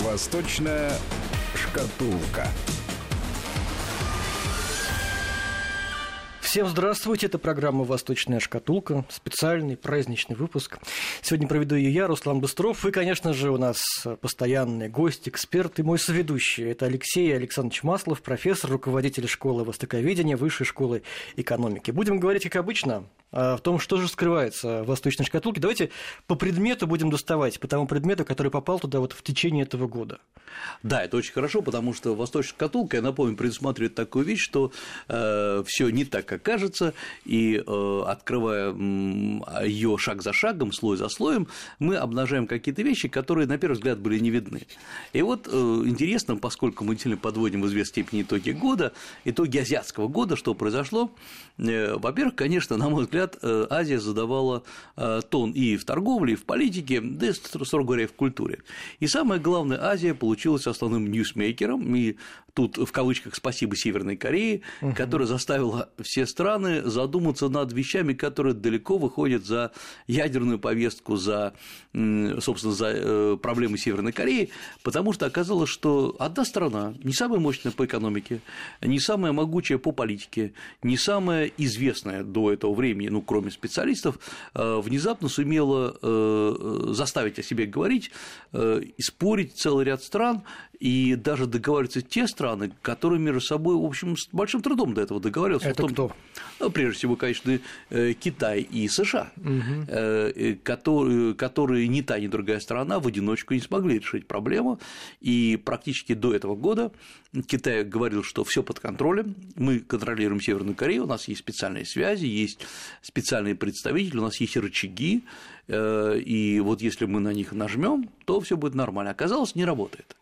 Восточная шкатулка. Всем здравствуйте, это программа «Восточная шкатулка», специальный праздничный выпуск. Сегодня проведу ее я, Руслан Быстров, и, конечно же, у нас постоянный гость, эксперт и мой соведущий. Это Алексей Александрович Маслов, профессор, руководитель школы востоковедения Высшей школы экономики. Будем говорить, как обычно, в том, что же скрывается в «Восточной шкатулке». Давайте по предмету будем доставать, по тому предмету, который попал туда вот в течение этого года. Да, это очень хорошо, потому что «Восточная шкатулка», я напомню, предусматривает такую вещь, что э, все не так, как кажется, и э, открывая ее шаг за шагом, слой за слоем, мы обнажаем какие-то вещи, которые, на первый взгляд, были не видны. И вот э, интересно, поскольку мы действительно подводим в известной степени итоги года, итоги азиатского года, что произошло, э, во-первых, конечно, на мой взгляд, э, Азия задавала тон и в торговле, и в политике, да и, строго говоря, и в культуре. И самое главное, Азия получилась основным ньюсмейкером, и тут в кавычках спасибо Северной Корее, угу. которая заставила все страны задуматься над вещами, которые далеко выходят за ядерную повестку, за, собственно, за э, проблемы Северной Кореи, потому что оказалось, что одна страна, не самая мощная по экономике, не самая могучая по политике, не самая известная до этого времени, ну, кроме специалистов, э, внезапно сумела э, заставить о себе говорить, спорить целый ряд стран и даже договариваться те страны, которые между собой, в общем, с большим трудом до этого договаривались. Это том, кто? Ну, прежде всего, конечно, э, Китай и США, угу. которые, которые ни та, ни другая страна в одиночку не смогли решить проблему, и практически до этого года Китай говорил, что все под контролем, мы контролируем Северную Корею, у нас есть специальные связи, есть специальные представители, у нас есть рычаги, и вот если мы на них нажмем, то все будет нормально. Оказалось, не работает.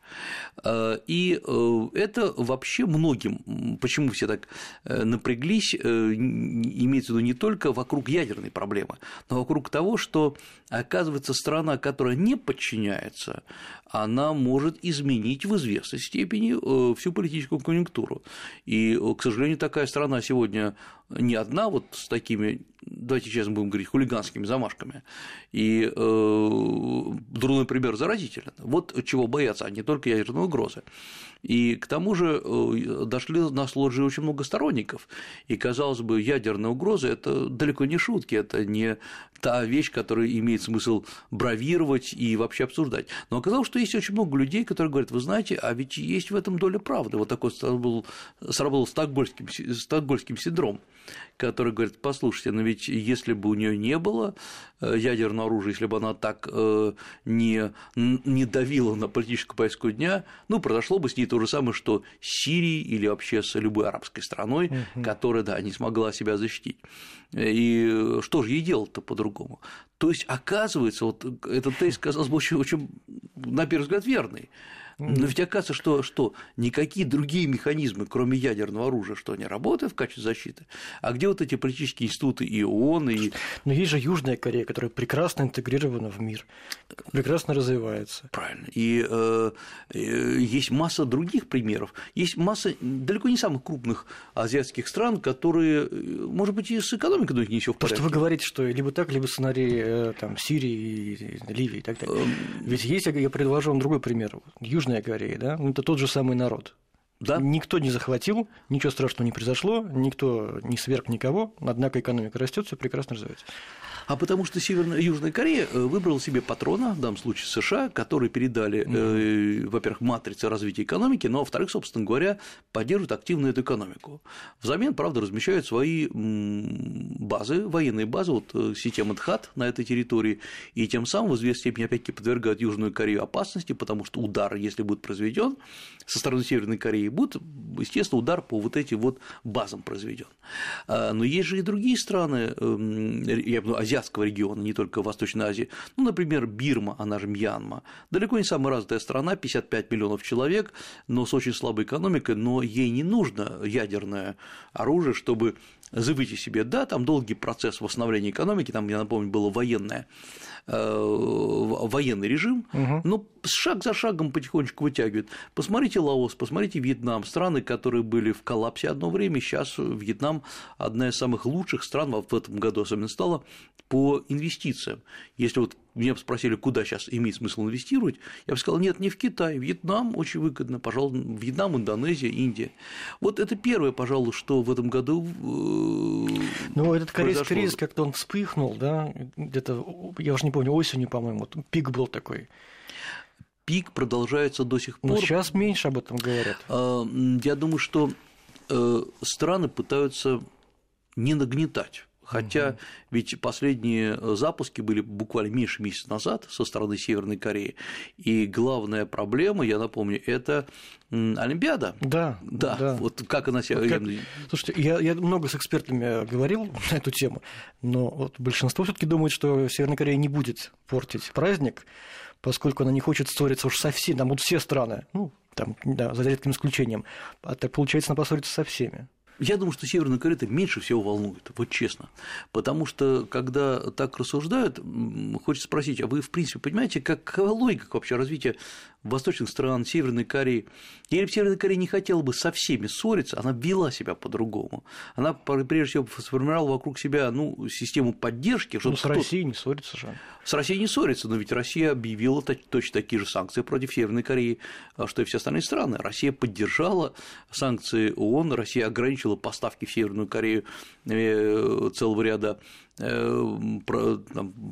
Э, и э, это вообще многим, почему все так э, напряглись, имеется в виду не только вокруг ядерной проблемы, но вокруг того, что, оказывается, страна, которая не подчиняется, она может изменить в известной степени всю политическую конъюнктуру. И, к сожалению, такая страна сегодня не одна вот с такими, давайте честно будем говорить, хулиганскими замашками. И э, дурной пример заразителен. Вот чего боятся, а не только ядерной угрозы. И к тому же э, дошли на сложи очень много сторонников. И, казалось бы, ядерная угроза – это далеко не шутки, это не та вещь, которую имеет смысл бравировать и вообще обсуждать. Но оказалось, что есть очень много людей, которые говорят, вы знаете, а ведь есть в этом доля правды. Вот такой сработал, сработал стокгольмским, стокгольмским синдром который говорит, послушайте, но ведь если бы у нее не было э, ядерного оружия, если бы она так э, не, не давила на политическую повестку дня, ну, произошло бы с ней то же самое, что с Сирией или вообще с любой арабской страной, угу. которая, да, не смогла себя защитить. И что же ей делать-то по-другому? То есть, оказывается, вот этот тезис казался бы очень, очень, на первый взгляд, верный. Но ведь оказывается, что, что никакие другие механизмы, кроме ядерного оружия, что не работают в качестве защиты. А где вот эти политические институты и ООН, и... Но есть же Южная Корея, которая прекрасно интегрирована в мир, прекрасно развивается. Правильно. И э, э, есть масса других примеров. Есть масса далеко не самых крупных азиатских стран, которые, э, может быть, и с экономикой у них не все в порядке. Просто вы говорите, что либо так, либо сценарий э, там, Сирии, Ливии и так далее. Эм. Ведь есть, я предложу вам другой пример. Южная Корея, да, ну, это тот же самый народ. Да. Никто не захватил, ничего страшного не произошло, никто не сверг никого, однако экономика растет, все прекрасно развивается а потому что Северная Южная Корея э, выбрала себе патрона, в данном случае США, которые передали, mm-hmm. э, во-первых, матрицы развития экономики, но, во-вторых, собственно говоря, поддерживают активно эту экономику. Взамен, правда, размещают свои базы, военные базы, вот э, система ДХАТ на этой территории, и тем самым в известной степени, опять-таки, подвергают Южную Корею опасности, потому что удар, если будет произведен со стороны Северной Кореи, будет, естественно, удар по вот этим вот базам произведен. А, но есть же и другие страны, эм, я бы азиатского региона, не только Восточной Азии. Ну, например, Бирма, она же Мьянма. Далеко не самая развитая страна, 55 миллионов человек, но с очень слабой экономикой, но ей не нужно ядерное оружие, чтобы завыть себе. Да, там долгий процесс восстановления экономики, там, я напомню, было военное Э, военный режим, угу. но шаг за шагом потихонечку вытягивает. Посмотрите Лаос, посмотрите Вьетнам, страны, которые были в коллапсе одно время, сейчас Вьетнам одна из самых лучших стран в этом году особенно стала по инвестициям. Если вот меня спросили, куда сейчас имеет смысл инвестировать, я бы сказал, нет, не в Китай, Вьетнам очень выгодно, пожалуй, Вьетнам, Индонезия, Индия. Вот это первое, пожалуй, что в этом году Ну, этот корейский кризис как-то он вспыхнул, да, где-то, я уже не помню, осенью, по-моему, пик был такой пик продолжается до сих пор. Но сейчас меньше об этом говорят. А, я думаю, что э, страны пытаются не нагнетать. Хотя угу. ведь последние запуски были буквально меньше месяца назад со стороны Северной Кореи. И главная проблема, я напомню, это Олимпиада. Да, да. да. Вот как она себя. Как... Слушайте, я, я много с экспертами говорил на эту тему, но вот большинство все-таки думает, что Северная Корея не будет портить праздник, поскольку она не хочет ссориться уж со всеми, там будут все страны, ну, там, да, за редким исключением. А так получается, она поссорится со всеми. Я думаю, что Северная Корея меньше всего волнует, вот честно. Потому что, когда так рассуждают, хочется спросить, а вы, в принципе, понимаете, какова логика вообще развития восточных стран, Северной Кореи. Если бы Северная Корея не хотела бы со всеми ссориться, она вела себя по-другому. Она, прежде всего, сформировала вокруг себя ну, систему поддержки. Ну, с Россией не ссорится же. С Россией не ссорится, но ведь Россия объявила точно такие же санкции против Северной Кореи, а, что и все остальные страны. Россия поддержала санкции ООН, Россия ограничила поставки в Северную Корею э, целого ряда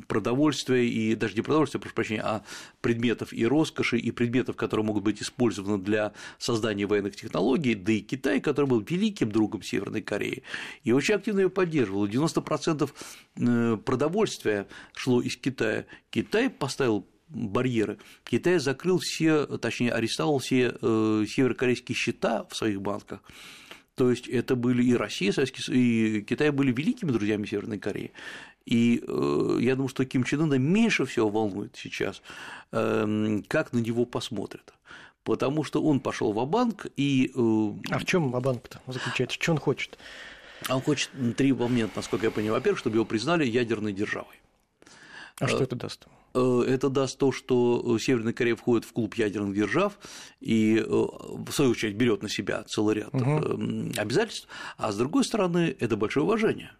продовольствия и даже не продовольствия, прошу прощения, а предметов и роскоши, и предметов, которые могут быть использованы для создания военных технологий, да и Китай, который был великим другом Северной Кореи, и очень активно ее поддерживал. 90% э, продовольствия шло из Китая. Китай поставил барьеры. Китай закрыл все, точнее, арестовал все э, северокорейские счета в своих банках, то есть это были и Россия, и Китай были великими друзьями Северной Кореи. И э, я думаю, что Ким Чен Ына меньше всего волнует сейчас, эм, как на него посмотрят. Потому что он пошел в банк и. Э, а в чем банк-то заключается? Что он хочет? А он хочет три момента, насколько я понимаю. Во-первых, чтобы его признали ядерной державой. А что это даст? Э, это даст то, что Северная Корея входит в клуб ядерных держав и, э, в свою очередь, берет на себя целый ряд угу. обязательств, а с другой стороны, это большое уважение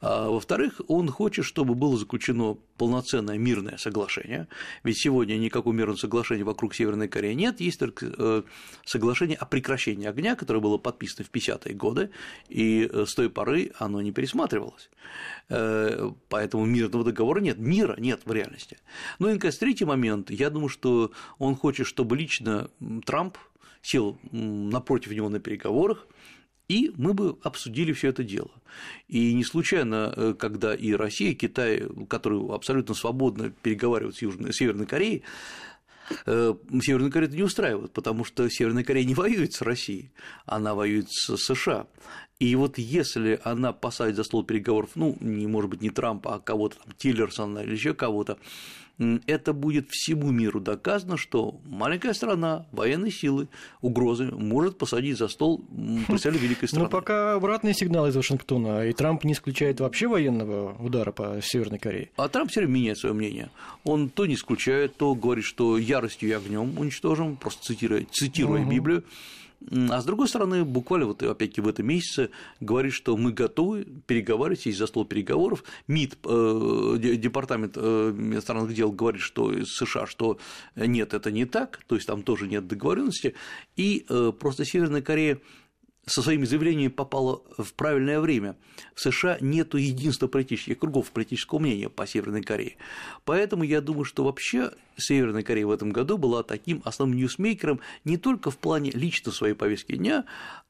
А, во-вторых, он хочет, чтобы было заключено полноценное мирное соглашение, ведь сегодня никакого мирного соглашения вокруг Северной Кореи нет, есть только э, соглашение о прекращении огня, которое было подписано в 50-е годы, и э, с той поры оно не пересматривалось. Э, поэтому мирного договора нет, мира нет в реальности. Ну и, наконец, третий момент, я думаю, что он хочет, чтобы лично Трамп сел напротив него на переговорах, и мы бы обсудили все это дело. И не случайно, э, когда и Россия, и Китай, которые абсолютно свободно переговаривают с Южной, Северной Кореей, э, Северная Корея это не устраивает, потому что Северная Корея не воюет с Россией, она воюет с США. И вот если она посадит за стол переговоров, ну, не может быть не Трампа, а кого-то там Тиллерсона или еще кого-то, это будет всему миру доказано, что маленькая страна, военные силы, угрозы может посадить за стол представителя великой страны. Ну, пока обратные сигналы из Вашингтона, и Трамп не исключает вообще военного удара по Северной Корее. А Трамп все время меняет свое мнение. Он то не исключает, то говорит, что яростью и огнем уничтожим, просто цитируя, цитируя угу. Библию. А с другой стороны, буквально вот опять-таки в этом месяце говорит, что мы готовы переговаривать, сесть за стол переговоров. МИД, э, департамент э, иностранных дел говорит, что США, что нет, это не так, то есть там тоже нет договоренности, и э, просто Северная Корея со своими заявлениями попала в правильное время. В США нет единства политических кругов политического мнения по Северной Корее. Поэтому я думаю, что вообще Северная Корея в этом году была таким основным ньюсмейкером не только в плане лично своей повестки дня,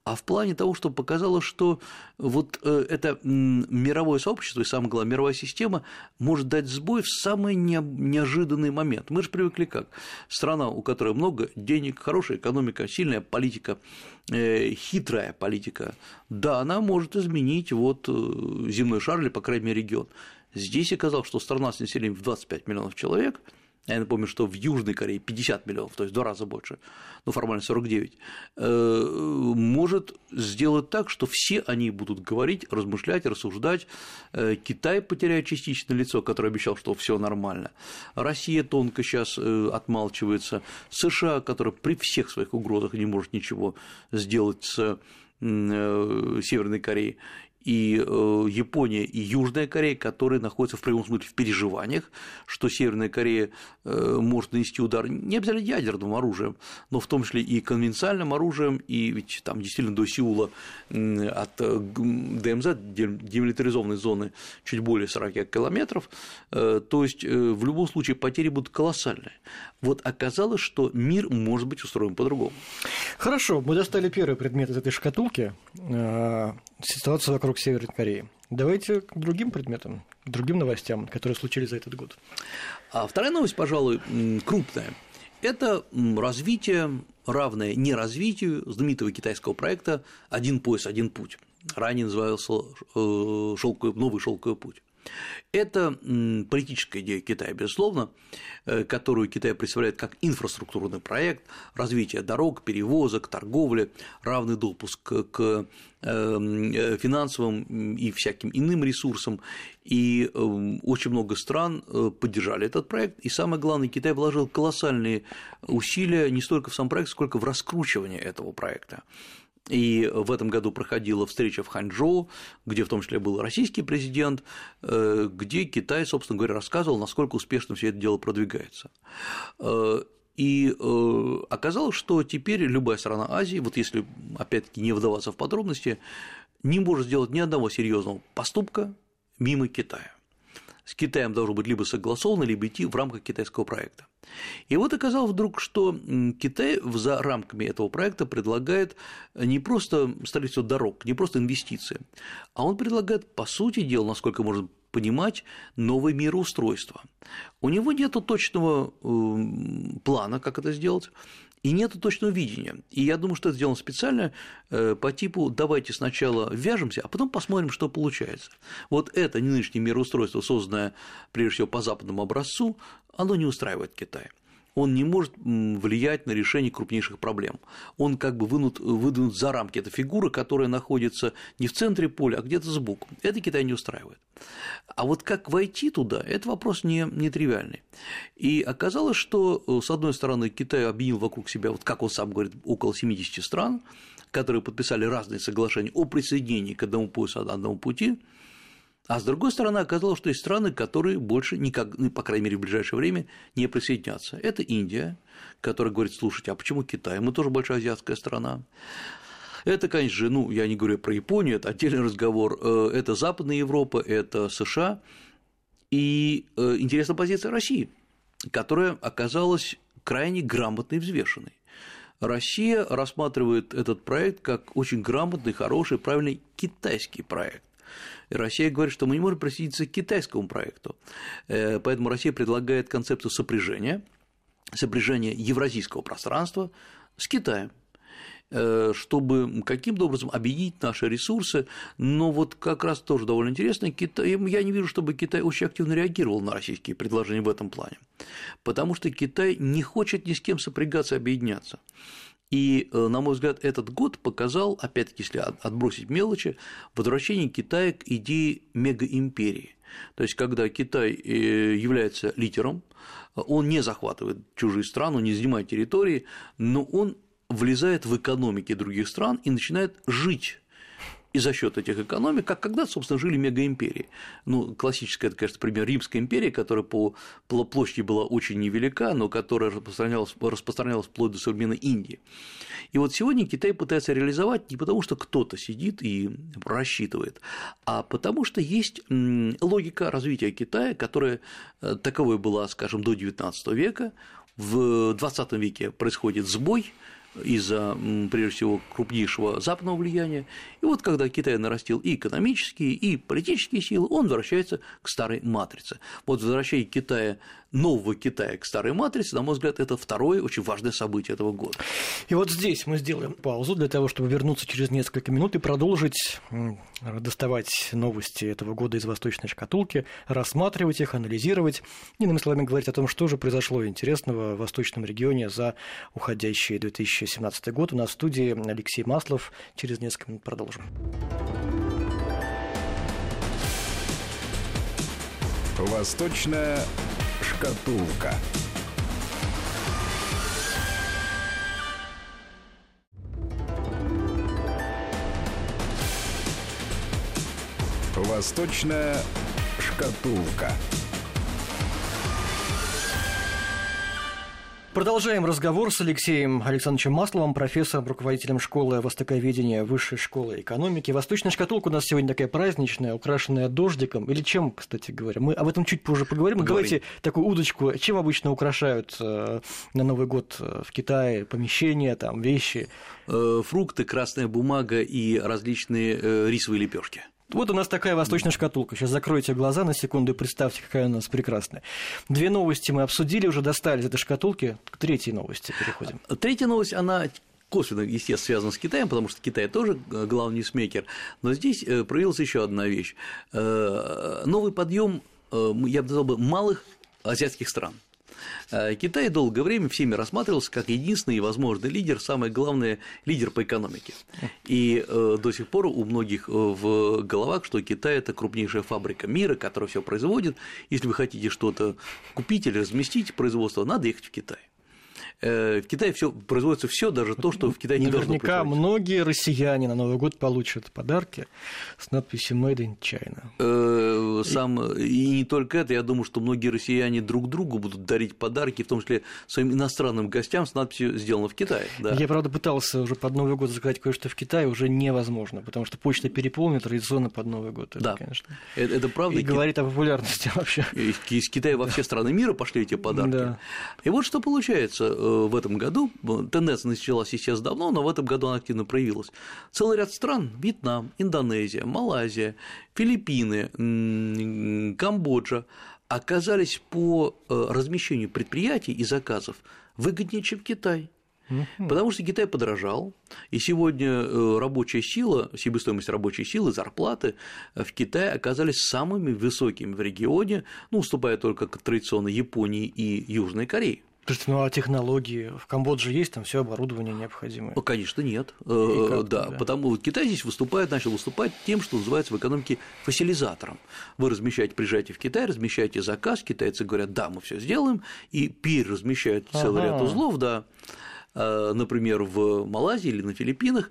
а в плане того, что показало, что вот э, это мировое сообщество и, самое главное, мировая система может дать сбой в самый неожиданный момент. Мы же привыкли как? Страна, у которой много денег, хорошая экономика, сильная политика, э, хитрая политика, да, она может изменить вот э, земной шар или, по крайней мере, регион. Здесь оказалось, что страна с населением в 25 миллионов человек – я напомню, что в Южной Корее 50 миллионов, то есть в два раза больше, ну формально 49, э, может сделать так, что все они будут говорить, размышлять, рассуждать. Э, Китай потеряет частично лицо, которое обещал, что все нормально. Россия тонко сейчас э, отмалчивается. США, которая при всех своих угрозах не может ничего сделать с Северной Кореей. И э, Япония, и Южная Корея, которые находятся в прямом смысле в переживаниях, что Северная Корея э, может нанести удар не обязательно ядерным оружием, но в том числе и конвенциальным оружием, и ведь там действительно до Сеула от ДМЗ, демилитаризованной зоны, чуть более 40 километров, то есть в любом случае потери будут колоссальные. Вот оказалось, что мир может быть устроен по-другому. Хорошо, мы достали первый предмет из этой шкатулки ситуацию вокруг Северной Кореи. Давайте к другим предметам, к другим новостям, которые случились за этот год. А вторая новость, пожалуй, крупная. Это развитие, равное не развитию знаменитого китайского проекта «Один пояс, один путь». Ранее назывался э, шелковый, «Новый шелковый путь». Это политическая идея Китая, безусловно, э, которую Китай представляет как инфраструктурный проект развития дорог, перевозок, торговли, равный допуск к эм, э, финансовым и всяким иным ресурсам. И эм, очень много стран э, поддержали этот проект. И самое главное, Китай вложил колоссальные усилия не столько в сам проект, сколько в раскручивание этого проекта. И в этом году проходила встреча в Ханчжоу, где в том числе был российский президент, э, где Китай, собственно говоря, рассказывал, насколько успешно все это дело продвигается. Э, и э, оказалось, что теперь любая страна Азии, вот если опять-таки не вдаваться в подробности, не может сделать ни одного серьезного поступка мимо Китая с Китаем должно быть либо согласовано, либо идти в рамках китайского проекта. И вот оказалось вдруг, что Китай за рамками этого проекта предлагает не просто строительство дорог, не просто инвестиции, а он предлагает, по сути дела, насколько можно понимать, новое мироустройство. У него нет точного эм, плана, как это сделать, и нет точного видения. И я думаю, что это сделано специально э, по типу «давайте сначала вяжемся, а потом посмотрим, что получается». Вот это нынешнее мироустройство, созданное прежде всего по западному образцу, оно не устраивает Китай он не может влиять на решение крупнейших проблем. Он как бы вынут, выдвинут за рамки. Это фигура, которая находится не в центре поля, а где-то сбоку. Это Китай не устраивает. А вот как войти туда, это вопрос не, не тривиальный. И оказалось, что, э, с одной стороны, Китай объединил вокруг себя, вот как он сам говорит, около 70 стран, которые подписали разные соглашения о присоединении к одному поясу, одному пути, а с другой стороны, оказалось, что есть страны, которые больше никак, ну, по крайней мере, в ближайшее время не присоединятся. Это Индия, которая говорит, слушайте, а почему Китай? Мы тоже большая азиатская страна. Это, конечно же, ну, я не говорю про Японию, это отдельный разговор. Э, это Западная Европа, это США. И э, интересна позиция России, которая оказалась крайне грамотной и взвешенной. Россия рассматривает этот проект как очень грамотный, хороший, правильный китайский проект. Россия говорит, что мы не можем присоединиться к китайскому проекту. Э, поэтому Россия предлагает концепцию сопряжения, сопряжения евразийского пространства с Китаем э, чтобы каким-то образом объединить наши ресурсы, но вот как раз тоже довольно интересно, Китай, я не вижу, чтобы Китай очень активно реагировал на российские предложения в этом плане, потому что Китай не хочет ни с кем сопрягаться, объединяться. И, э, на мой взгляд, этот год показал, опять-таки, если отбросить мелочи, возвращение Китая к идее мегаимперии. То есть, когда Китай э, является лидером, он не захватывает чужие страны, не занимает территории, но он влезает в экономики других стран и начинает жить и за счет этих экономик, как когда, собственно, жили мегаимперии. Ну, классическая, это, конечно, пример Римской империи, которая по площади была очень невелика, но которая распространялась, распространялась вплоть до современной Индии. И вот сегодня Китай пытается реализовать не потому, что кто-то сидит и рассчитывает, а потому что есть логика развития Китая, которая э, таковой была, скажем, до XIX века. В XX веке происходит сбой, из-за, прежде всего, крупнейшего западного влияния. И вот когда Китай нарастил и экономические, и политические силы, он возвращается к старой матрице. Вот возвращение Китая нового Китая к старой матрице, на мой взгляд, это второе очень важное событие этого года. И вот здесь мы сделаем паузу для того, чтобы вернуться через несколько минут и продолжить доставать новости этого года из восточной шкатулки, рассматривать их, анализировать, иными словами говорить о том, что же произошло интересного в восточном регионе за уходящий 2017 год. У нас в студии Алексей Маслов. Через несколько минут продолжим. Восточная Шкатулка. Восточная шкатулка. Продолжаем разговор с Алексеем Александровичем Масловым, профессором, руководителем школы востоковедения Высшей школы экономики. Восточная шкатулка у нас сегодня такая праздничная, украшенная дождиком. Или чем, кстати говоря? Мы об этом чуть позже поговорим. Поговорим. Давайте такую удочку. Чем обычно украшают э, на Новый год э, в Китае помещения, там, вещи? Э, Фрукты, красная бумага и различные рисовые лепешки. Вот у нас такая восточная шкатулка. Сейчас закройте глаза на секунду и представьте, какая у нас прекрасная. Две новости мы обсудили, уже достали из этой шкатулки. К третьей новости переходим. Третья новость, она косвенно, естественно, связана с Китаем, потому что Китай тоже э, главный ньюсмейкер. Но здесь э, проявилась еще одна вещь. Э, Новый подъем, я бы назвал бы, малых азиатских стран. Э, Китай долгое время всеми рассматривался как единственный и возможный лидер, самый главный лидер по экономике. И э, до сих пор у многих э, в головах, что Китай – это крупнейшая фабрика мира, которая все производит. Если вы хотите что-то купить или разместить производство, надо ехать в Китай. Э, В Китае все производится все, даже то, что в Китае не должно Наверняка многие россияне на Новый год получат подарки с надписью «Made in China». Э, Сам, и не только это, я думаю, что многие россияне друг другу будут дарить подарки, в том числе своим иностранным гостям с надписью «Сделано в Китае». Да. Я, правда, пытался уже под Новый год заказать кое-что в Китае, уже невозможно, потому что почта переполнена традиционно под Новый год. Это, Да. конечно. Это, это правда. И Ки- говорит о популярности вообще. Из из Китая во все страны мира пошли эти подарки. Да. И вот что получается э, в этом году. Тенденция началась, естественно, давно, но в этом году она активно проявилась. Целый ряд стран – Вьетнам, Индонезия, Малайзия, Филиппины, Камбоджа – оказались по э, размещению предприятий и заказов выгоднее, чем Китай. Потому что Китай подорожал, и сегодня э, рабочая сила, себестоимость рабочей силы, зарплаты в Китае оказались самыми высокими в регионе, ну, уступая только к традиционной Японии и Южной Корее. Слушайте, ну а технологии в Камбодже есть, там все оборудование необходимое. Ну, Конечно, нет. Э, как, да, да. потому вот Китай здесь выступает, начал выступать тем, что называется в экономике фасилизатором. Вы размещаете, приезжаете в Китай, размещаете заказ, китайцы говорят, да, мы все сделаем, и переразмещают целый ряд Ага. узлов, да. Э, Например, в Малайзии или на Филиппинах,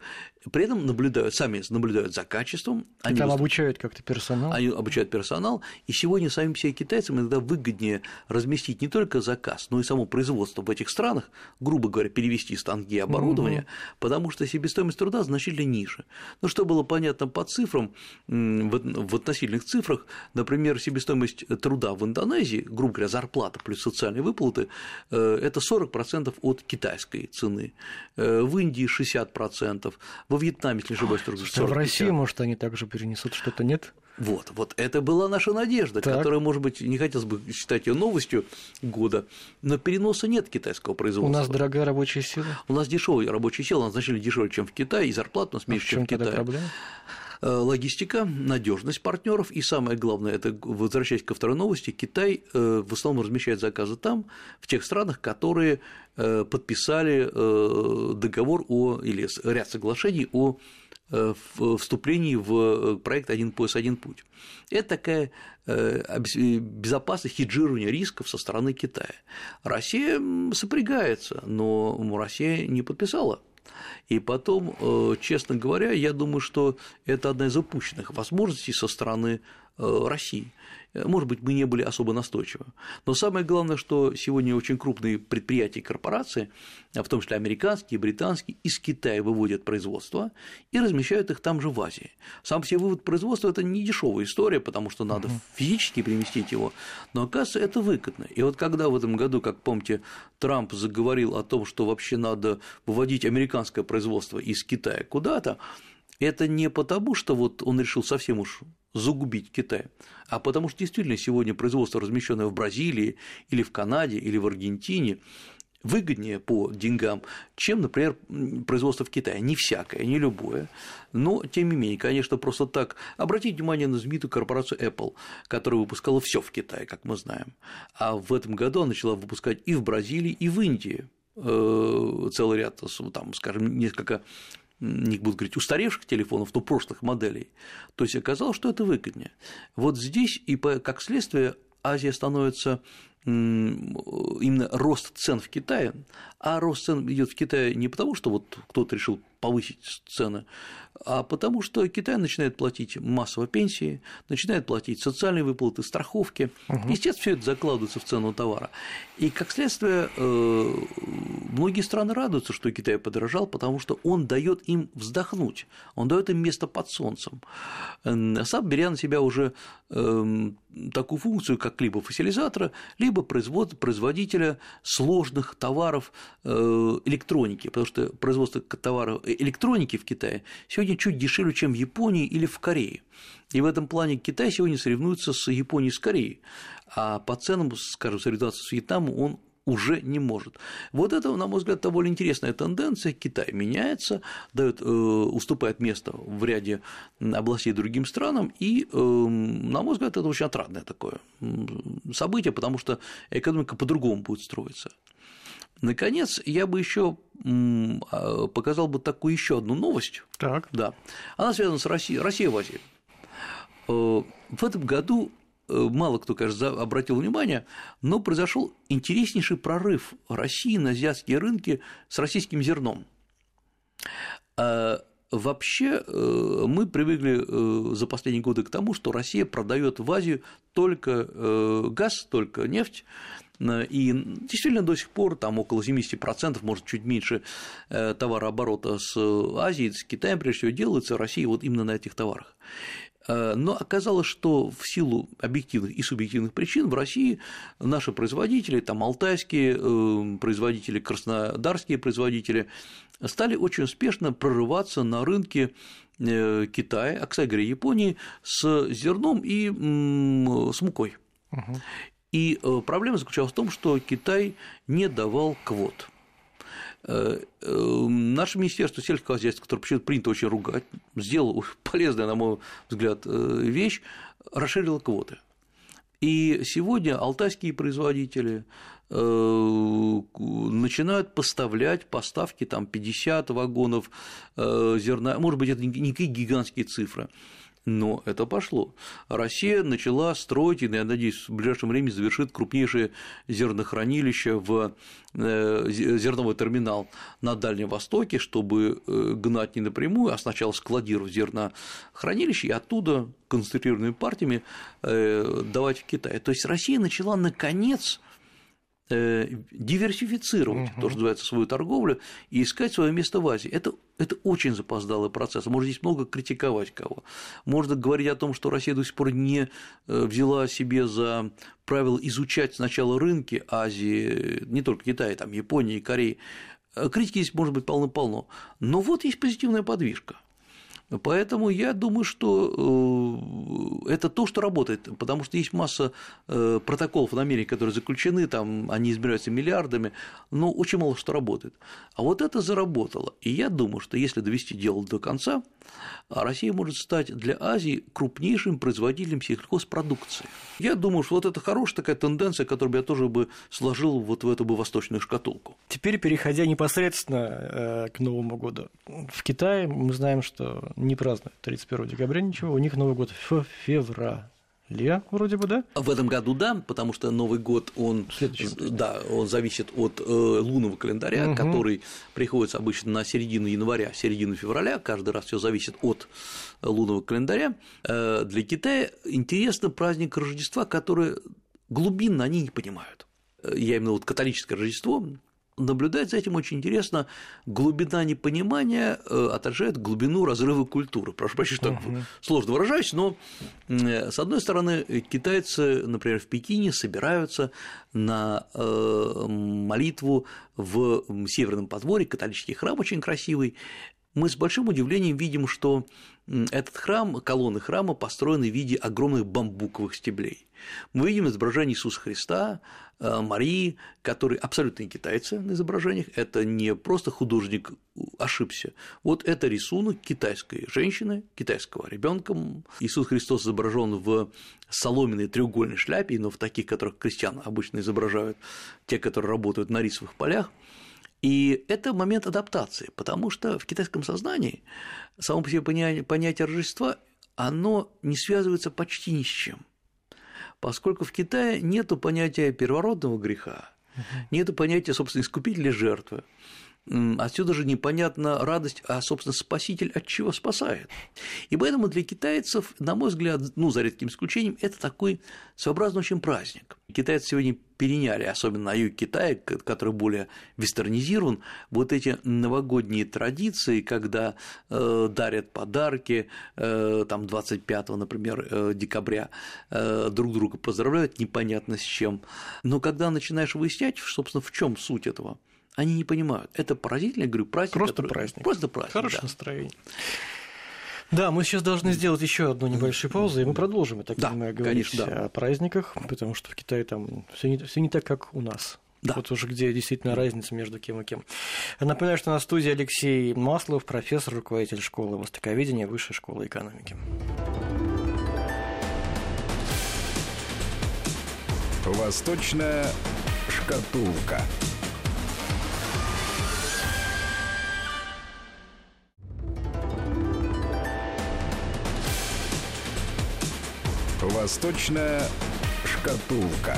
при этом наблюдают, сами наблюдают за качеством, И они там выступ- обучают как-то персонал. они обучают персонал, и сегодня самим себе китайцам иногда выгоднее разместить не только заказ, но и само производство в этих странах, грубо говоря, перевести станки и оборудование, потому что себестоимость труда значительно ниже. Ну, что было понятно по цифрам, в относительных цифрах, например, себестоимость труда в Индонезии, грубо говоря, зарплата плюс социальные выплаты, э, это 40% от китайской цены, Э, в Индии 60%, во Вьетнаме, если не ошибаюсь, только Слушайте, а в 40-50%. России, может, они также перенесут что-то, нет? Вот, вот это была наша надежда, Так. которая, может быть, не хотелось бы считать ее новостью года, но переноса нет китайского У производства. нас дорогая рабочая сила. У нас дешевая рабочая сила, она значительно дешевле, чем в Китае, и зарплата у нас А меньше, чем чем в Китае. проблема? Э, Логистика, надежность партнеров и самое главное, это возвращаясь ко второй новости, Китай э, в основном размещает заказы там, в тех странах, которые э, подписали договор о или ряд соглашений о вступлении в проект «Один пояс, один путь». Это такая безопасность хеджирования рисков со стороны Китая. Россия сопрягается, но Россия не подписала и потом, э, честно говоря, я думаю, что это одна из упущенных возможностей со стороны э, России. Э, Может быть, мы не были особо настойчивы. Но самое главное, что сегодня очень крупные предприятия и корпорации, а в том числе американские, британские, из Китая выводят производство и размещают их там же в Азии. Сам по себе вывод производства – это не дешевая история, потому что надо физически переместить его, но оказывается, это выгодно. И вот когда в этом году, как помните, Трамп заговорил о том, что вообще надо выводить американское производство из Китая куда-то, это не потому, что вот он решил совсем уж загубить Китай, а потому что действительно сегодня производство, размещенное в Бразилии или в Канаде или в Аргентине, выгоднее по деньгам, чем, например, производство в Китае. Не всякое, не любое, но тем не менее, конечно, просто так. Обратите внимание на знаменитую корпорацию Apple, которая выпускала все в Китае, как мы знаем, а в этом году она начала выпускать и в Бразилии, и в Индии э, целый ряд, там, скажем, несколько не буду говорить устаревших телефонов, но прошлых моделей. То есть оказалось, что это выгоднее. Вот здесь и как следствие Азия становится именно рост цен в Китае, а рост цен идет в Китае не потому, что вот кто-то решил повысить цены, а потому что Китай начинает платить массово пенсии, начинает платить социальные выплаты, страховки. Угу. Естественно, все это закладывается в цену товара. И, как следствие, э, многие страны радуются, что Китай подорожал, потому что он дает им вздохнуть, он дает им место под солнцем. Сам беря на себя уже эм, такую функцию, как либо фасилизатора, либо производителя сложных товаров э, электроники, потому что производство товаров э, электроники в Китае сегодня чуть дешевле, чем в Японии или в Корее. И в этом плане Китай сегодня соревнуется с Японией и с Кореей, а по ценам, скажем, соревноваться с Вьетнамом он уже не может. Вот это, на мой взгляд, довольно интересная тенденция. Китай меняется, дает, э, уступает место в ряде областей другим странам, и, э, на мой взгляд, это очень отрадное такое событие, потому что экономика по-другому будет строиться. Наконец, я бы еще а, показал бы такую еще одну новость. Так. Да. Она связана с Россией, Россией в Азии. Э, в этом году мало кто, кажется, обратил внимание, но произошел интереснейший прорыв России на азиатские рынки с российским зерном. Э, вообще мы привыкли за последние годы к тому, что Россия продает в Азию только газ, только нефть, и действительно до сих пор там около 70%, может, чуть меньше э, товарооборота с Азией, с Китаем, прежде всего, делается, Россия вот именно на этих товарах. Э, но оказалось, что в силу объективных и субъективных причин в России наши производители, там алтайские э, производители, краснодарские производители, стали очень успешно прорываться на рынки Китая, а, кстати говоря, Японии с зерном и с мукой. Угу. И э, проблема заключалась в том, что Китай не давал квот. Э, э, наше Министерство сельского хозяйства, которое почему-то принято очень ругать, сделало полезную, на мой взгляд, вещь, расширило квоты. И сегодня алтайские производители начинают поставлять поставки там 50 вагонов зерна, может быть, это не гигантские цифры, но это пошло. Россия начала строить, и, я надеюсь, в ближайшем времени завершит крупнейшее зернохранилище в э, зерновой терминал на Дальнем Востоке, чтобы э, гнать не напрямую, а сначала складировать зернохранилище и оттуда концентрированными партиями э, давать в Китай. То есть Россия начала наконец диверсифицировать, угу. то, что называется, свою торговлю и искать свое место в Азии. Это, это очень запоздалый процесс. Можно здесь много критиковать кого. Можно говорить о том, что Россия до сих пор не э, взяла себе за правило изучать сначала рынки Азии, не только Китая, там Японии, Кореи. Э, критики здесь может быть полно-полно. Но вот есть позитивная подвижка. Поэтому я думаю, что э, это то, что работает, потому что есть масса э, протоколов намерений, которые заключены, там они избираются миллиардами, но очень мало что работает. А вот это заработало. И я думаю, что если довести дело до конца, Россия может стать для Азии крупнейшим производителем сельхозпродукции. Я думаю, что вот это хорошая такая тенденция, которую я тоже бы сложил вот в эту бы восточную шкатулку. Теперь, переходя непосредственно э, к Новому году. В Китае мы знаем, что не празднуют 31 декабря ничего, у них Новый год в феврале. Ле, вроде бы, да? В этом году да, потому что Новый год он, да, он зависит от э, лунного календаря, угу. который приходится обычно на середину января, середину февраля. Каждый раз все зависит от лунного календаря. Э, для Китая интересно праздник Рождества, который глубинно они не понимают. Э, я именно вот католическое Рождество, наблюдать за этим очень интересно. Глубина непонимания э, отражает глубину разрыва культуры. Прошу прощения, что uh-huh. сложно выражаюсь, но с одной стороны, китайцы, например, в Пекине собираются на э, молитву в северном подворье, католический храм очень красивый. Мы с большим удивлением видим, что этот храм, колонны храма построены в виде огромных бамбуковых стеблей. Мы видим изображение Иисуса Христа, э, Марии, которые абсолютно не китайцы на изображениях, это не просто художник ошибся. Вот это рисунок китайской женщины, китайского ребенка. Иисус Христос изображен в соломенной треугольной шляпе, но в таких, которых крестьян обычно изображают те, которые работают на рисовых полях. И это момент адаптации, потому что в китайском сознании само по себе понятие Рождества, оно не связывается почти ни с чем, поскольку в Китае нет понятия первородного греха, нет понятия, собственно, искупителя жертвы, Отсюда же непонятна радость, а, собственно, спаситель от чего спасает. И поэтому для китайцев, на мой взгляд, ну, за редким исключением, это такой своеобразный очень праздник. Китайцы сегодня переняли, особенно на юге Китая, который более вестернизирован, вот эти новогодние традиции, когда э, дарят подарки, э, там 25, например, э, декабря э, друг друга поздравляют, непонятно с чем. Но когда начинаешь выяснять, собственно, в чем суть этого, они не понимают. Это поразительно, я говорю, праздник. Просто который... праздник. Просто праздник. Хорошее да. настроение. Да, мы сейчас должны сделать еще одну небольшую паузу, и мы продолжим, я так да, понимаю, говорить конечно, да. о праздниках, потому что в Китае там все не, все не так, как у нас. Да. Вот уже где действительно разница между кем и кем. Напоминаю, что на студии Алексей Маслов, профессор, руководитель школы востоковедения Высшей школы экономики. Восточная шкатулка. Восточная шкатулка.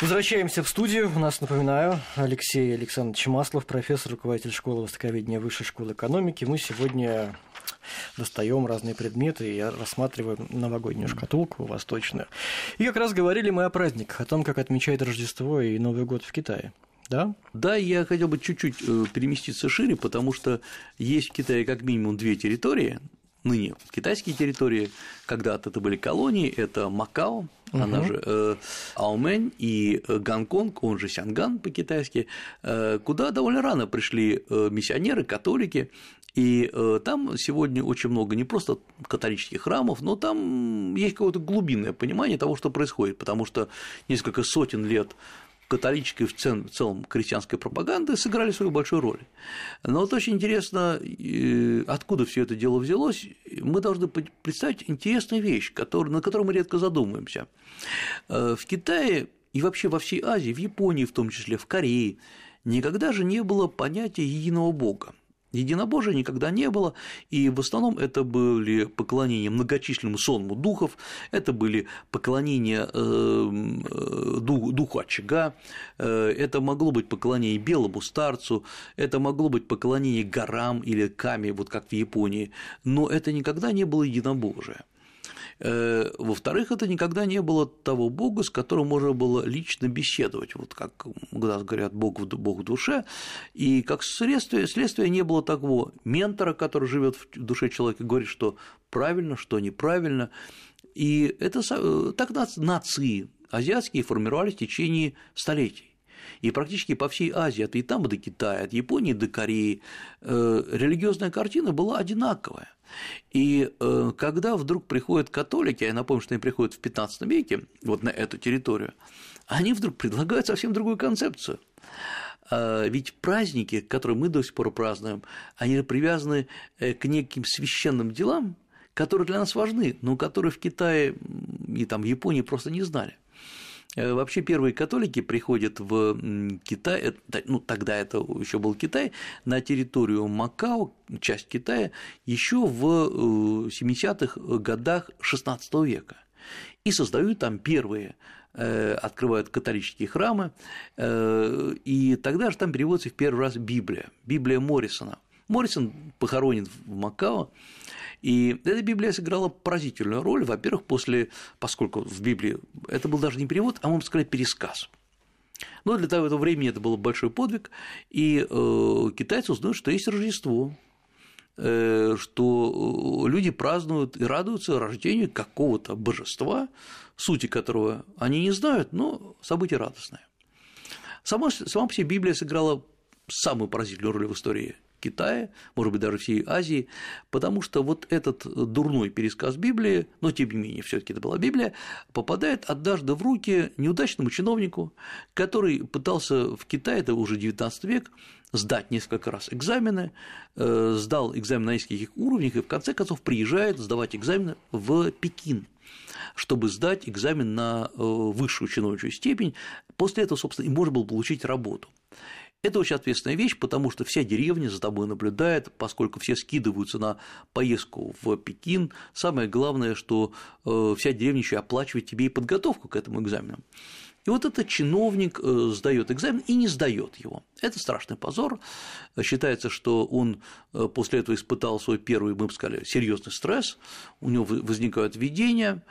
Возвращаемся в студию. У нас, напоминаю, Алексей Александрович Маслов, профессор, руководитель школы востоковедения Высшей школы экономики. Мы сегодня достаем разные предметы и рассматриваем новогоднюю шкатулку восточную. И как раз говорили мы о праздниках, о том, как отмечают Рождество и Новый год в Китае. Да? Да, я хотел бы чуть-чуть э, переместиться шире, потому что есть в Китае как минимум две территории, ныне китайские территории, когда-то это были колонии, это Макао, угу. она же э, Аумэнь и э, Гонконг, он же Сянган по-китайски, э, куда довольно рано пришли э, миссионеры, католики, и э, там сегодня очень много не просто католических храмов, но там есть какое-то глубинное понимание того, что происходит, потому что несколько сотен лет католической в целом крестьянской пропаганды сыграли свою большую роль. Но вот очень интересно, откуда все это дело взялось, мы должны представить интересную вещь, на которую мы редко задумываемся. Э, в Китае и вообще во всей Азии, в Японии в том числе, в Корее, никогда же не было понятия единого бога. Единобожия никогда не было, и в основном это были поклонения многочисленному сонму духов, это были поклонения эм, э, духу очага, э, это могло быть поклонение белому старцу, это могло быть поклонение горам или каме, вот как в Японии, но это никогда не было единобожие. Э, во-вторых, это никогда не было того Бога, с которым можно было лично беседовать, вот как говорят Бог в, Бог в душе, и как следствие, следствие не было такого ментора, который живет в душе человека, говорит, что правильно, что неправильно, и это э, так нации азиатские формировались в течение столетий. И практически по всей Азии, от Вьетнама до Китая, от Японии до Кореи, э, религиозная картина была одинаковая. И э, когда вдруг приходят католики, я напомню, что они приходят в 15 веке вот на эту территорию, они вдруг предлагают совсем другую концепцию. А, ведь праздники, которые мы до сих пор празднуем, они привязаны э, к неким священным делам, которые для нас важны, но которые в Китае и там в Японии просто не знали. Э, вообще первые католики приходят в Китай, э, ну тогда это еще был Китай, на территорию Макао, часть Китая, еще в 70-х э, годах XVI века и создают там первые открывают католические храмы, и тогда же там переводится в первый раз Библия, Библия Моррисона. Моррисон похоронен в Макао, и эта Библия сыграла поразительную роль, во-первых, после, поскольку в Библии это был даже не перевод, а, можно сказать, пересказ. Но для того времени это был большой подвиг, и э, китайцы узнают, что есть Рождество, э, что люди празднуют и радуются рождению какого-то божества, сути которого они не знают, но событие радостное. Сама, сама по себе Библия сыграла самую поразительную роль в истории Китая, может быть, даже всей Азии, потому что вот этот дурной пересказ Библии, но тем не менее, все таки это была Библия, попадает однажды в руки неудачному чиновнику, который пытался в Китае, это уже 19 век, сдать несколько раз экзамены, э, сдал экзамен на нескольких уровнях и в конце концов приезжает сдавать экзамен в Пекин чтобы сдать экзамен на э, высшую чиновничью степень. После этого, собственно, и можно было получить работу. Это очень ответственная вещь, потому что вся деревня за тобой наблюдает, поскольку все скидываются на поездку в Пекин. Самое главное, что э, вся деревня еще оплачивает тебе и подготовку к этому экзамену. И вот этот чиновник э, сдает экзамен и не сдает его. Это страшный позор. Считается, что он э, после этого испытал свой первый, мы бы сказали, серьезный стресс, у него возникают видения,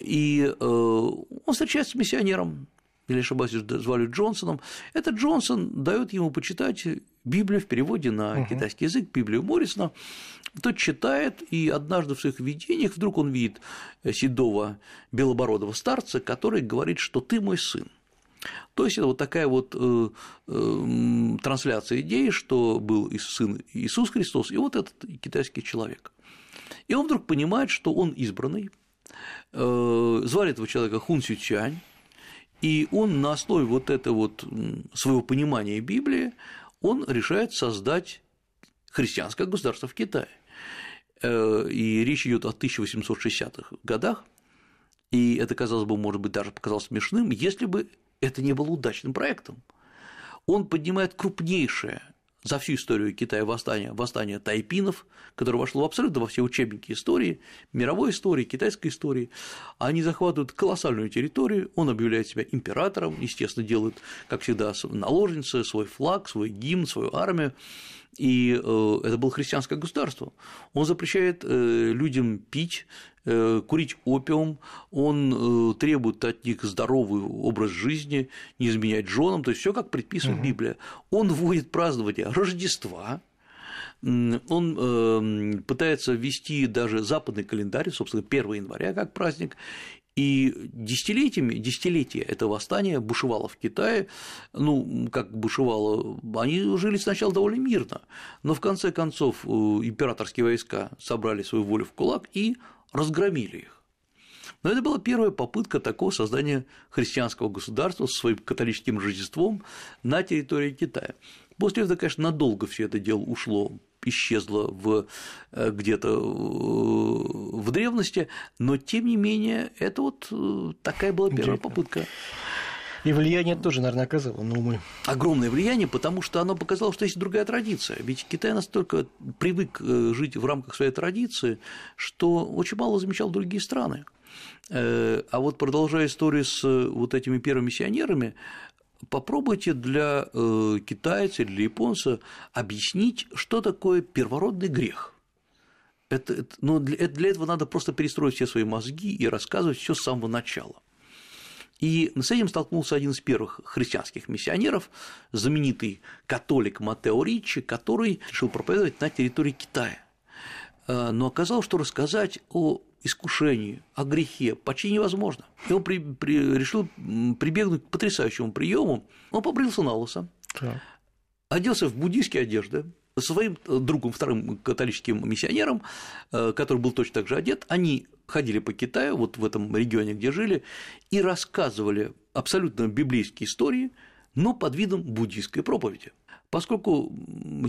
и он встречается с миссионером, или ошибаюсь, звали Джонсоном. Этот Джонсон дает ему почитать Библию в переводе на uh китайский язык, Библию Моррисона. Тот читает, и однажды в своих видениях вдруг он видит седого белобородого старца, который говорит, что ты мой сын. То есть это вот такая вот э, э, трансляция идеи, что был сын Иисус Христос и вот этот китайский человек. И он вдруг понимает, что он избранный, э, звали этого человека Хун Сючань, и он на основе вот этого вот своего понимания Библии, он решает создать христианское государство в Китае. Э, и речь идет о 1860-х годах, и это, казалось бы, может быть, даже показалось смешным, если бы это не было удачным проектом. Он поднимает крупнейшее за всю историю Китая восстание, восстание тайпинов, которое вошло абсолютно во все учебники истории, мировой истории, китайской истории. Они захватывают колоссальную территорию, он объявляет себя императором, естественно, делает, как всегда, наложницы, свой флаг, свой гимн, свою армию, и э, это было христианское государство. Он запрещает э, людям пить, курить опиум, он требует от них здоровый образ жизни, не изменять женам, то есть все как предписывает угу. Библия. Он вводит празднование Рождества, он пытается ввести даже западный календарь, собственно, 1 января как праздник, и десятилетиями, десятилетия это восстание бушевало в Китае, ну, как бушевало, они жили сначала довольно мирно, но в конце концов э, императорские войска собрали свою волю в кулак и разгромили их. Но это была первая попытка такого создания христианского государства со своим католическим Рождеством на территории Китая. После этого, конечно, надолго все это дело ушло исчезла в, э, где-то э, в древности, но тем не менее это вот э, такая была первая попытка. И влияние тоже, наверное, оказало на умы. Огромное влияние, потому что оно показало, что есть другая традиция. Ведь Китай настолько привык жить в рамках своей традиции, что очень мало замечал другие страны. А вот продолжая историю с вот этими первыми миссионерами, попробуйте для э, китайца или для японца объяснить, что такое первородный грех. Это, это, но для, для этого надо просто перестроить все свои мозги и рассказывать все с самого начала. И с этим столкнулся один из первых христианских миссионеров, знаменитый католик Матео Ричи, который решил проповедовать на территории Китая. Э, но оказалось, что рассказать о искушении, о грехе почти невозможно. И он при, при, решил прибегнуть к потрясающему приему. Он побрился на лысо, оделся в буддийские одежды, со своим э, другом, вторым католическим миссионером, э, который был точно так же одет, они ходили по Китаю, вот в этом регионе, где жили, и рассказывали абсолютно библейские истории, но под видом буддийской проповеди. Поскольку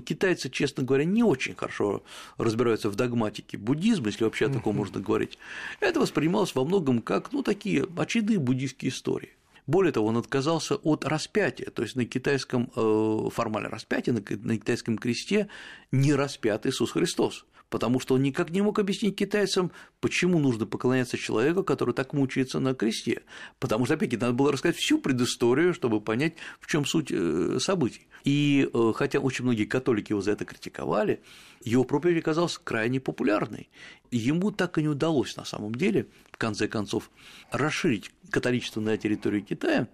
китайцы, честно говоря, не очень хорошо разбираются в догматике буддизма, если вообще о таком можно говорить, это воспринималось во многом как ну, такие очередные буддийские истории. Более того, он отказался от распятия, то есть на китайском э, формале распятия, на китайском кресте не распят Иисус Христос потому что он никак не мог объяснить китайцам, почему нужно поклоняться человеку, который так мучается на кресте. Потому что, опять-таки, надо было рассказать всю предысторию, чтобы понять, в чем суть э, событий. И э, хотя очень многие католики его за это критиковали, его проповедь оказалась крайне популярной. Ему так и не удалось на самом деле, в конце концов, расширить католичество на территории Китая,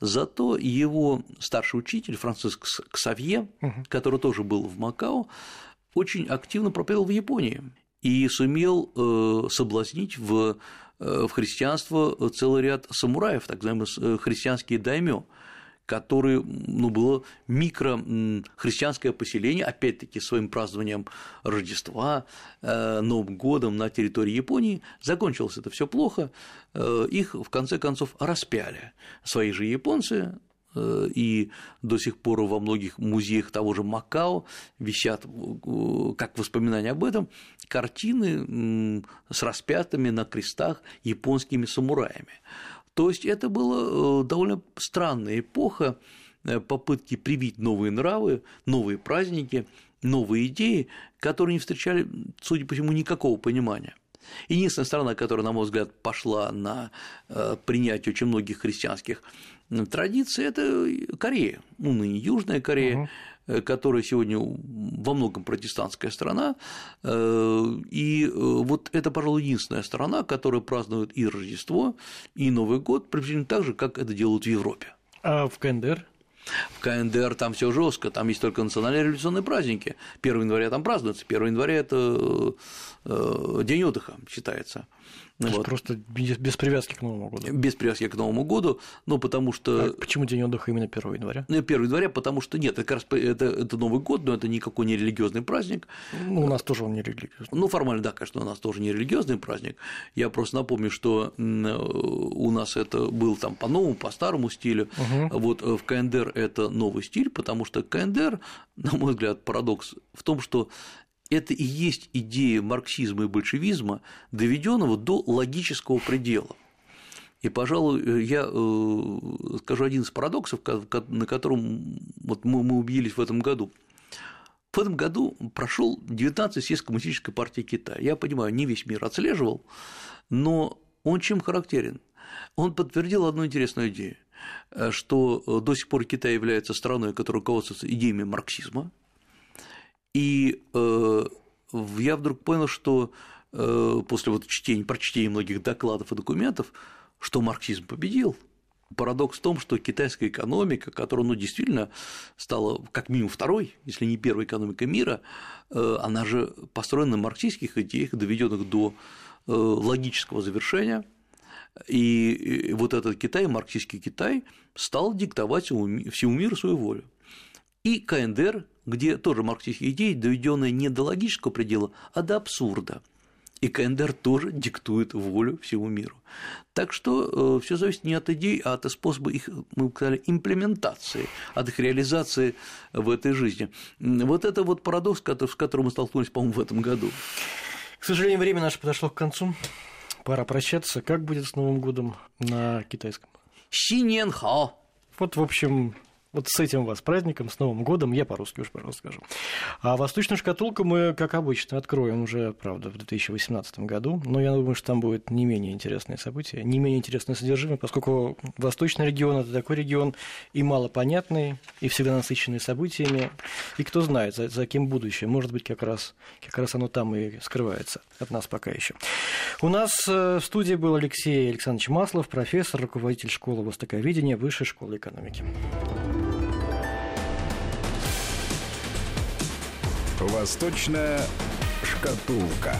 зато его старший учитель Франциск Ксавье, который тоже был в Макао, очень активно проповедовал в Японии и сумел э, соблазнить в, э, в христианство целый ряд самураев, так называемые э, христианские даймё, которые, ну, было микро-христианское поселение, опять-таки, своим празднованием Рождества, Новым годом на территории Японии. Закончилось это все плохо, их, в конце концов, распяли. Свои же японцы Э, и до сих пор во многих музеях того же Макао висят, э, как воспоминания об этом, картины с распятыми на крестах японскими самураями. То есть это была э, довольно странная эпоха попытки привить новые нравы, новые праздники, новые идеи, которые не встречали, судя по всему, никакого понимания. Единственная страна, которая, на мой взгляд, пошла на э, принятие очень многих христианских традиций, это Корея, ну, ныне Южная Корея. Угу которая сегодня во многом протестантская страна, и вот это, пожалуй, единственная страна, которая празднует и Рождество, и Новый год, приблизительно так же, как это делают в Европе. А в КНДР? В КНДР там все жестко, там есть только национальные революционные праздники. 1 января там празднуется, 1 января это э, день отдыха считается. Вот. Просто без, без привязки к Новому году. Без привязки к Новому году, ну потому что. А почему день отдыха именно 1 января? Ну, 1 января, потому что нет, это как раз это, это Новый год, но это никакой не религиозный праздник. Ну, у нас тоже он не религиозный. Ну, формально, да, конечно, у нас тоже не религиозный праздник. Я просто напомню, что у нас это был там по новому, по старому стилю. Угу. Вот в КНДР это новый стиль, потому что КНДР, на мой взгляд, парадокс в том, что это и есть идея марксизма и большевизма, доведенного до логического предела. И, пожалуй, я э, скажу один из парадоксов, на котором вот мы, убедились в этом году. В этом году прошел 19-й съезд Коммунистической партии Китая. Я понимаю, не весь мир отслеживал, но он чем характерен? Он подтвердил одну интересную идею, что до сих пор Китай является страной, которая руководствуется идеями марксизма, и э, я вдруг понял, что э, после вот чтения, прочтения многих докладов и документов, что марксизм победил. Парадокс в том, что китайская экономика, которая ну, действительно стала как минимум второй, если не первой экономикой мира, э, она же построена на марксистских идеях, доведенных до логического завершения. И вот этот Китай, марксистский Китай, стал диктовать всему миру свою волю. И КНДР, где тоже марксистские идеи, доведенные не до логического предела, а до абсурда. И КНДР тоже диктует волю всему миру. Так что э, все зависит не от идей, а от способа их, мы сказали, имплементации, от их реализации в этой жизни. Вот это вот парадокс, с которым мы столкнулись, по-моему, в этом году. К сожалению, время наше подошло к концу. Пора прощаться. Как будет с Новым годом на китайском? Синьенхао. Вот, в общем, вот с этим вас праздником, с Новым годом, я по-русски уж, пожалуйста, скажу. А восточную шкатулку мы, как обычно, откроем уже, правда, в 2018 году, но я думаю, что там будет не менее интересные события, не менее интересное содержимое, поскольку восточный регион – это такой регион и малопонятный, и всегда насыщенный событиями, и кто знает, за, за кем будущее, может быть, как раз, как раз оно там и скрывается от нас пока еще. У нас э, в студии был Алексей Александрович Маслов, профессор, руководитель школы востоковедения Высшей школы экономики. Восточная шкатулка.